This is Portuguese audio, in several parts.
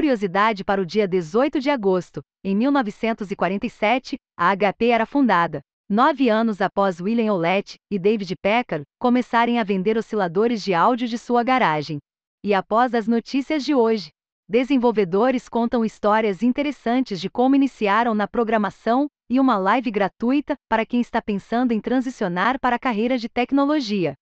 Curiosidade para o dia 18 de agosto. Em 1947, a HP era fundada. Nove anos após William Olet e David Packard começarem a vender osciladores de áudio de sua garagem. E após as notícias de hoje, desenvolvedores contam histórias interessantes de como iniciaram na programação e uma live gratuita para quem está pensando em transicionar para a carreira de tecnologia.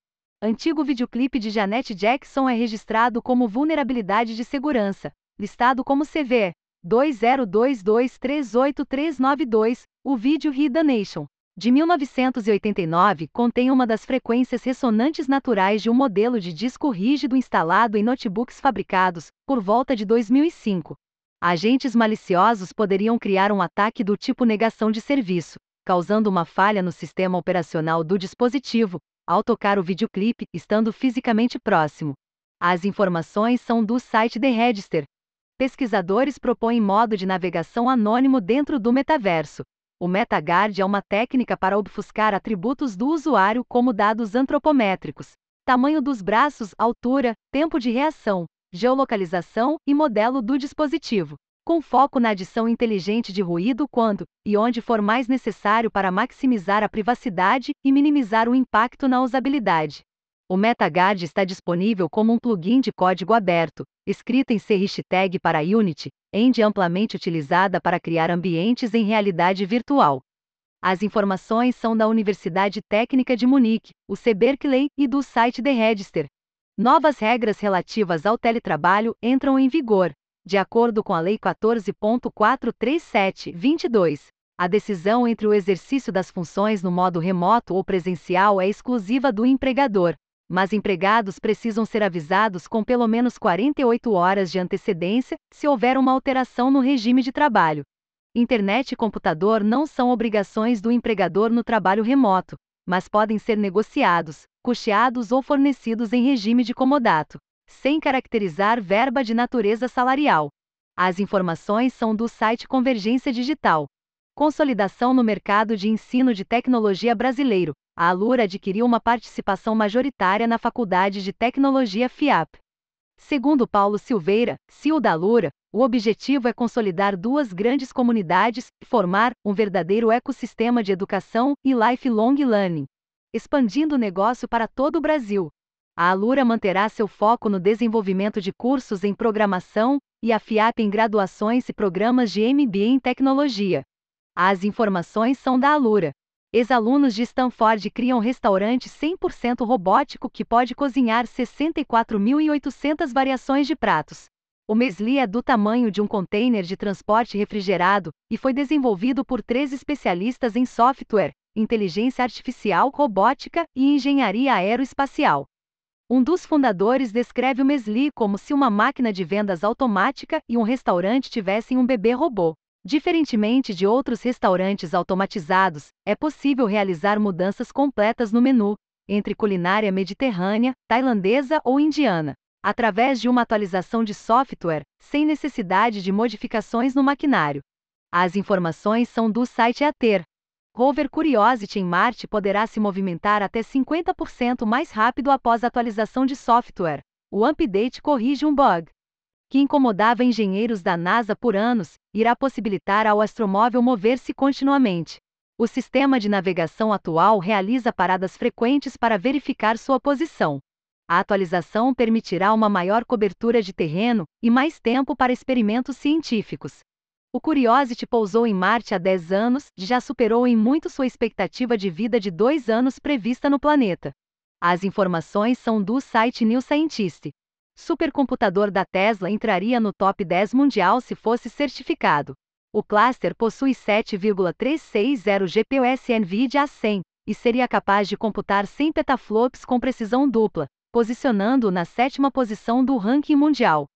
Antigo videoclipe de Janet Jackson é registrado como vulnerabilidade de segurança, listado como CV 2022383992, o vídeo Hidden Nation de 1989 contém uma das frequências ressonantes naturais de um modelo de disco rígido instalado em notebooks fabricados por volta de 2005. Agentes maliciosos poderiam criar um ataque do tipo negação de serviço, causando uma falha no sistema operacional do dispositivo, ao tocar o videoclipe estando fisicamente próximo. As informações são do site The Register. Pesquisadores propõem modo de navegação anônimo dentro do metaverso, o MetaGuard é uma técnica para obfuscar atributos do usuário como dados antropométricos, tamanho dos braços, altura, tempo de reação, geolocalização e modelo do dispositivo, com foco na adição inteligente de ruído quando e onde for mais necessário para maximizar a privacidade e minimizar o impacto na usabilidade. O MetaGuard está disponível como um plugin de código aberto, escrito em C hashtag para Unity, engine amplamente utilizada para criar ambientes em realidade virtual. As informações são da Universidade Técnica de Munique, o C Berkeley e do site The Register. Novas regras relativas ao teletrabalho entram em vigor, de acordo com a Lei 14.437/22. A decisão entre o exercício das funções no modo remoto ou presencial é exclusiva do empregador, mas empregados precisam ser avisados com pelo menos 48 horas de antecedência se houver uma alteração no regime de trabalho. Internet e computador não são obrigações do empregador no trabalho remoto, mas podem ser negociados, custeados ou fornecidos em regime de comodato, sem caracterizar verba de natureza salarial. As informações são do site Convergência Digital. Consolidação no mercado de ensino de tecnologia brasileiro, a Alura adquiriu uma participação majoritária na Faculdade de Tecnologia FIAP. Segundo Paulo Silveira, CEO da Alura, o objetivo é consolidar duas grandes comunidades e formar um verdadeiro ecossistema de educação e lifelong learning, expandindo o negócio para todo o Brasil. A Alura manterá seu foco no desenvolvimento de cursos em programação e a FIAP em graduações e programas de MBA em tecnologia. As informações são da Alura. Ex-alunos de Stanford criam restaurante 100% robótico que pode cozinhar 64.800 variações de pratos. O Mesli é do tamanho de um container de transporte refrigerado e foi desenvolvido por três especialistas em software, inteligência artificial, robótica e engenharia aeroespacial. Um dos fundadores descreve o Mesli como se uma máquina de vendas automática e um restaurante tivessem um bebê robô. Diferentemente de outros restaurantes automatizados, é possível realizar mudanças completas no menu, entre culinária mediterrânea, tailandesa ou indiana, através de uma atualização de software, sem necessidade de modificações no maquinário. As informações são do site ATER. Rover Curiosity em Marte poderá se movimentar até 50% mais rápido após a atualização de software. O update corrige um bug que incomodava engenheiros da NASA por anos, irá possibilitar ao astromóvel mover-se continuamente. O sistema de navegação atual realiza paradas frequentes para verificar sua posição. A atualização permitirá uma maior cobertura de terreno e mais tempo para experimentos científicos. O Curiosity pousou em Marte há 10 anos e já superou em muito sua expectativa de vida de dois anos prevista no planeta. As informações são do site New Scientist supercomputador da Tesla entraria no top 10 mundial se fosse certificado. O cluster possui 7,360 GPUs NVIDIA A100 e seria capaz de computar 100 petaflops com precisão dupla, posicionando-o na sétima posição do ranking mundial.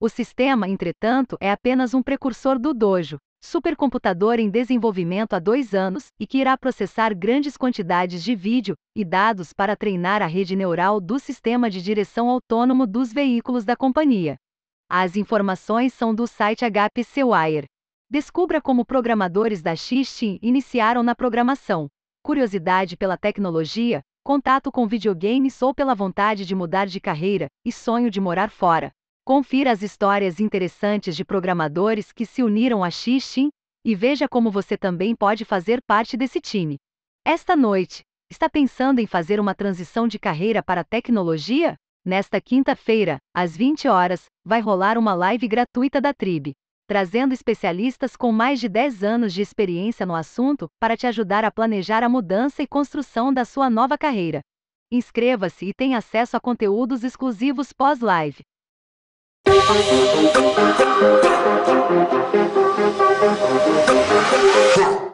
O sistema, entretanto, é apenas um precursor do Dojo, supercomputador em desenvolvimento há dois anos e que irá processar grandes quantidades de vídeo e dados para treinar a rede neural do sistema de direção autônomo dos veículos da companhia. As informações são do site HPC Wire. Descubra como programadores da Xistin iniciaram na programação. Curiosidade pela tecnologia, contato com videogames ou pela vontade de mudar de carreira e sonho de morar fora. Confira as histórias interessantes de programadores que se uniram a Xixin e veja como você também pode fazer parte desse time. Esta noite, está pensando em fazer uma transição de carreira para a tecnologia? Nesta quinta-feira, às 20 horas, vai rolar uma live gratuita da Tribe, trazendo especialistas com mais de 10 anos de experiência no assunto para te ajudar a planejar a mudança e construção da sua nova carreira. Inscreva-se e tenha acesso a conteúdos exclusivos pós-live. Thank you.